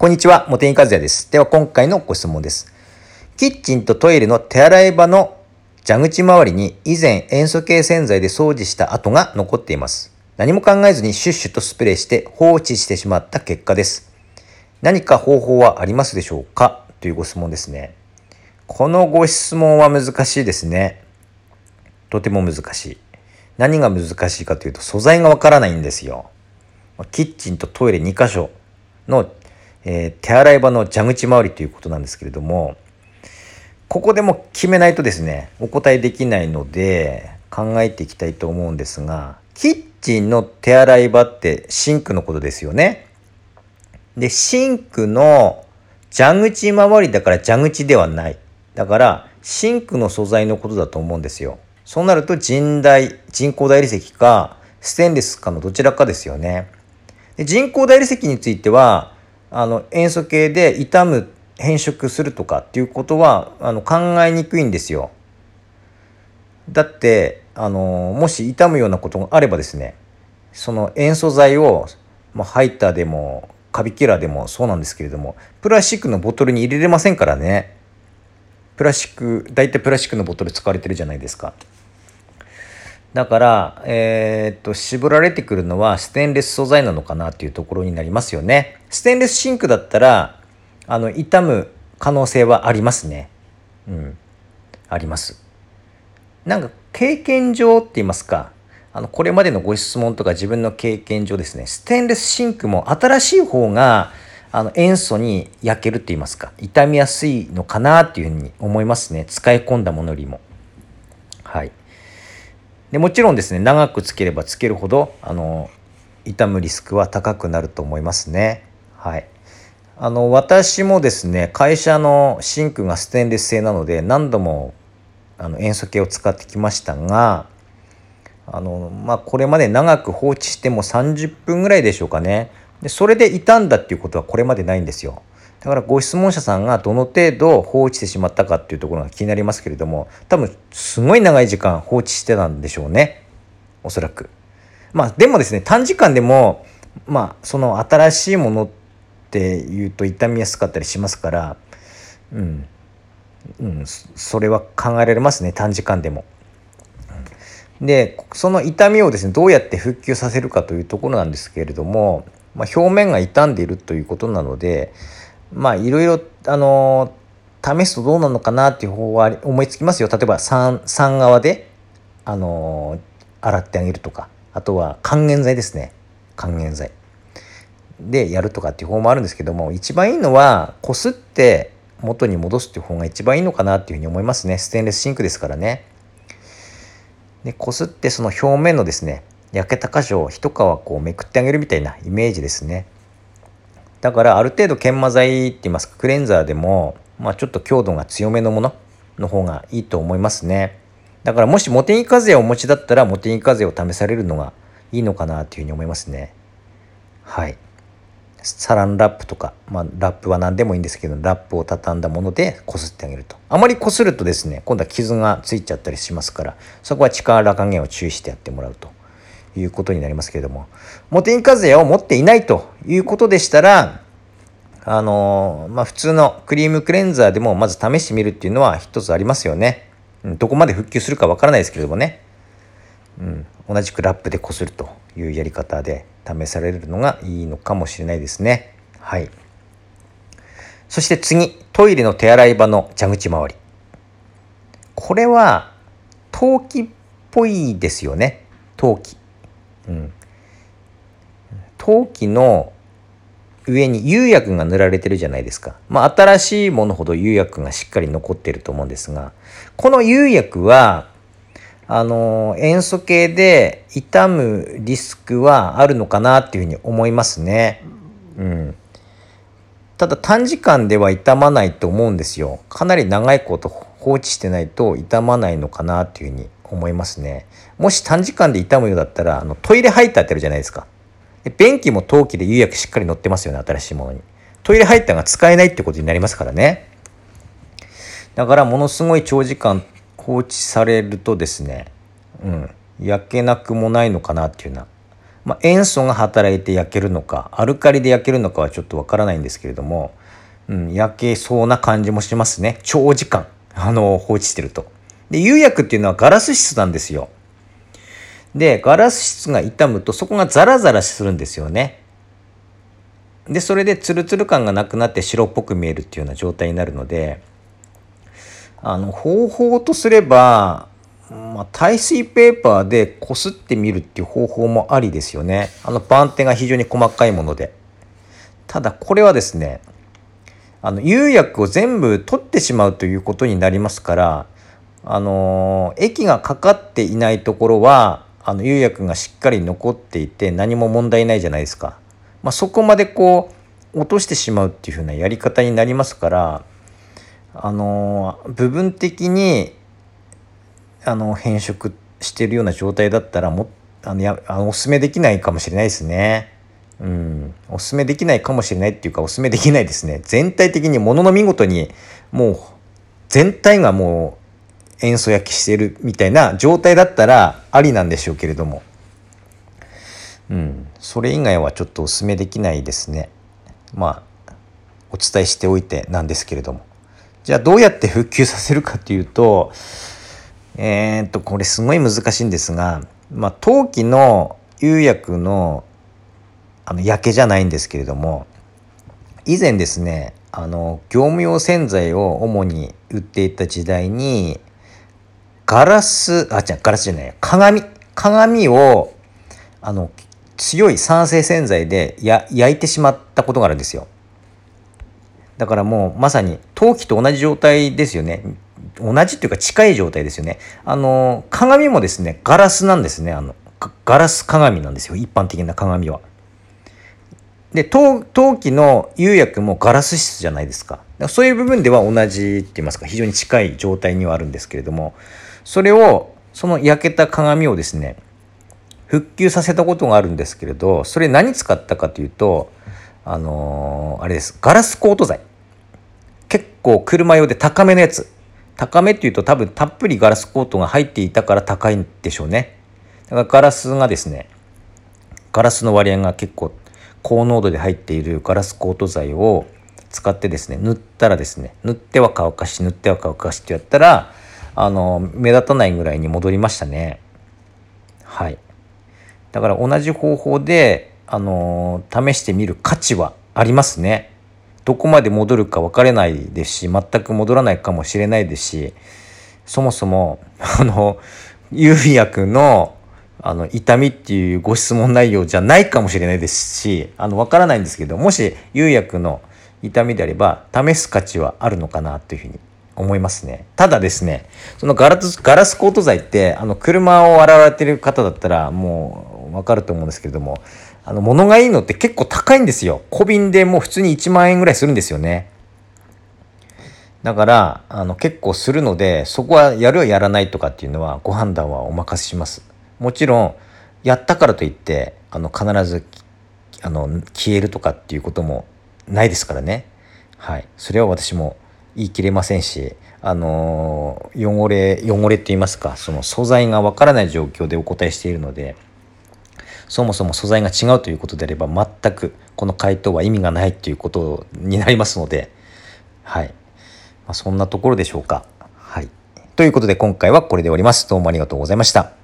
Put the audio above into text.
こんにちは、茂木和也です。では今回のご質問です。キッチンとトイレの手洗い場の蛇口周りに以前塩素系洗剤で掃除した跡が残っています。何も考えずにシュッシュとスプレーして放置してしまった結果です。何か方法はありますでしょうか？というご質問ですね。このご質問は難しいですね。とても難しい。何が難しいかというと素材がわからないんですよ。キッチンとトイレ2箇所のえー、手洗い場の蛇口周りということなんですけれども、ここでも決めないとですね、お答えできないので考えていきたいと思うんですが、キッチンの手洗い場ってシンクのことですよね。で、シンクの蛇口周りだから蛇口ではない。だから、シンクの素材のことだと思うんですよ。そうなると人代、人工大理石かステンレスかのどちらかですよね。で人工大理石については、あの塩素系で傷む変色するとかっていうことはあの考えにくいんですよ。だってあのもし傷むようなことがあればですねその塩素剤を、まあ、ハイターでもカビキラーでもそうなんですけれどもプラスチックのボトルに入れれませんからねプラスチック大体プラスチックのボトル使われてるじゃないですか。だから、えー、っと、絞られてくるのはステンレス素材なのかなっていうところになりますよね。ステンレスシンクだったら、あの、傷む可能性はありますね。うん。あります。なんか、経験上って言いますか、あの、これまでのご質問とか自分の経験上ですね、ステンレスシンクも新しい方が、あの、塩素に焼けるって言いますか、傷みやすいのかなっていうふうに思いますね。使い込んだものよりも。はい。でもちろんですね長くつければつけるほどあの傷むリスクは高くなると思いますね。はい、あの私もですね会社のシンクがステンレス製なので何度もあの塩素系を使ってきましたがあの、まあ、これまで長く放置しても30分ぐらいでしょうかねでそれで傷んだっていうことはこれまでないんですよ。だからご質問者さんがどの程度放置してしまったかっていうところが気になりますけれども多分すごい長い時間放置してたんでしょうねおそらく。まあでもですね短時間でもまあその新しいものっていうと傷みやすかったりしますからうん、うん、それは考えられますね短時間でも。でその痛みをですねどうやって復旧させるかというところなんですけれども、まあ、表面が傷んでいるということなのでまあいろいろあの試すとどうなのかなっていう方法は思いつきますよ。例えば酸酸側であの洗ってあげるとか。あとは還元剤ですね。還元剤。でやるとかっていう方法もあるんですけども一番いいのはこすって元に戻すっていう方が一番いいのかなっていうふうに思いますね。ステンレスシンクですからね。でこすってその表面のですね焼けた箇所を一皮こうめくってあげるみたいなイメージですね。だからある程度研磨剤って言いますかクレンザーでも、まあ、ちょっと強度が強めのものの方がいいと思いますね。だからもしモテニ風をお持ちだったらモテニ風を試されるのがいいのかなというふうに思いますね。はい。サランラップとか、まあ、ラップは何でもいいんですけどラップを畳んだものでこすってあげると。あまりこするとですね今度は傷がついちゃったりしますからそこは力加減を注意してやってもらうと。いうことになりますけれども、モテインカズヤを持っていないということでしたら、あのまあ、普通のクリームクレンザーでもまず試してみるっていうのは一つありますよね。どこまで復旧するかわからないですけれどもね。うん、同じくラップでこするというやり方で試されるのがいいのかもしれないですね。はい。そして次、トイレの手洗い場の蛇口周り。これは陶器っぽいですよね。陶器。陶器の上に釉薬が塗られてるじゃないですか。まあ新しいものほど釉薬がしっかり残ってると思うんですが、この釉薬は、あの、塩素系で傷むリスクはあるのかなっていうふうに思いますね。うん。ただ短時間では傷まないと思うんですよ。かなり長いこと放置してないと傷まないのかなっていうふうに思いますね。もし短時間で傷むようだったら、あのトイレハイターってあるじゃないですか。で便器も陶器で釉薬しっかり乗ってますよね、新しいものに。トイレハイターが使えないってことになりますからね。だからものすごい長時間放置されるとですね、うん、焼けなくもないのかなっていうようなまあ、塩素が働いて焼けるのかアルカリで焼けるのかはちょっとわからないんですけれども、うん、焼けそうな感じもしますね長時間あの放置してると。で釉薬っていうのはガラス質なんですよ。でガラス質が傷むとそこがザラザラするんですよね。でそれでツルツル感がなくなって白っぽく見えるっていうような状態になるのであの方法とすればまあ、耐水ペーパーでこすってみるっていう方法もありですよね。あの番手が非常に細かいもので。ただこれはですね、あの釉薬を全部取ってしまうということになりますから、あの液がかかっていないところはあの釉薬がしっかり残っていて何も問題ないじゃないですか。まあ、そこまでこう落としてしまうっていう風なやり方になりますからあの部分的にあの変色してるような状態だったらもあのやあのおすすめできないかもしれないですね。うん、おすすめできないかもしれないっていうかおすすめできないですね。全体的にものの見事にもう全体がもう塩素焼きしてるみたいな状態だったらありなんでしょうけれども、うん、それ以外はちょっとおすすめできないですね。まあお伝えしておいてなんですけれども。じゃあどうやって復旧させるかっていうとえー、っとこれすごい難しいんですが、まあ、陶器の釉薬のあの焼けじゃないんですけれども以前ですねあの業務用洗剤を主に売っていた時代にガラスあ違うガラスじゃない鏡鏡をあの強い酸性洗剤で焼いてしまったことがあるんですよだからもうまさに陶器と同じ状態ですよね同じっていうか近い状態ですよね。あの、鏡もですね、ガラスなんですね。あの、ガラス鏡なんですよ。一般的な鏡は。で、陶器の釉薬もガラス質じゃないですか。そういう部分では同じって言いますか、非常に近い状態にはあるんですけれども、それを、その焼けた鏡をですね、復旧させたことがあるんですけれど、それ何使ったかというと、あのー、あれです。ガラスコート剤。結構車用で高めのやつ。高めっていうと多分たっぷりガラスコートが入っていたから高いんでしょうね。だからガラスがですね、ガラスの割合が結構高濃度で入っているガラスコート剤を使ってですね、塗ったらですね、塗っては乾かし、塗っては乾かしってやったら、あの、目立たないぐらいに戻りましたね。はい。だから同じ方法で、あの、試してみる価値はありますね。どこまで戻るか分からないですし全く戻らないかもしれないですしそもそも あのゆうやくんのあの痛みっていうご質問内容じゃないかもしれないですしあの分からないんですけどもしゆうやくんの痛みであれば試す価値はあるのかなというふうに思いますね。ただですねそのガラスガラスコート剤ってあの車を洗われてる方だったらもう分かると思うんですけれどもあの、物がいいのって結構高いんですよ。小瓶でもう普通に1万円ぐらいするんですよね。だから、あの、結構するので、そこはやるやらないとかっていうのはご判断はお任せします。もちろん、やったからといって、あの、必ず、あの、消えるとかっていうこともないですからね。はい。それは私も言い切れませんし、あの汚れ、汚れって言いますか、その素材がわからない状況でお答えしているので、そもそも素材が違うということであれば全くこの回答は意味がないということになりますのではい、まあ、そんなところでしょうか。はい、ということで今回はこれで終わります。どうもありがとうございました。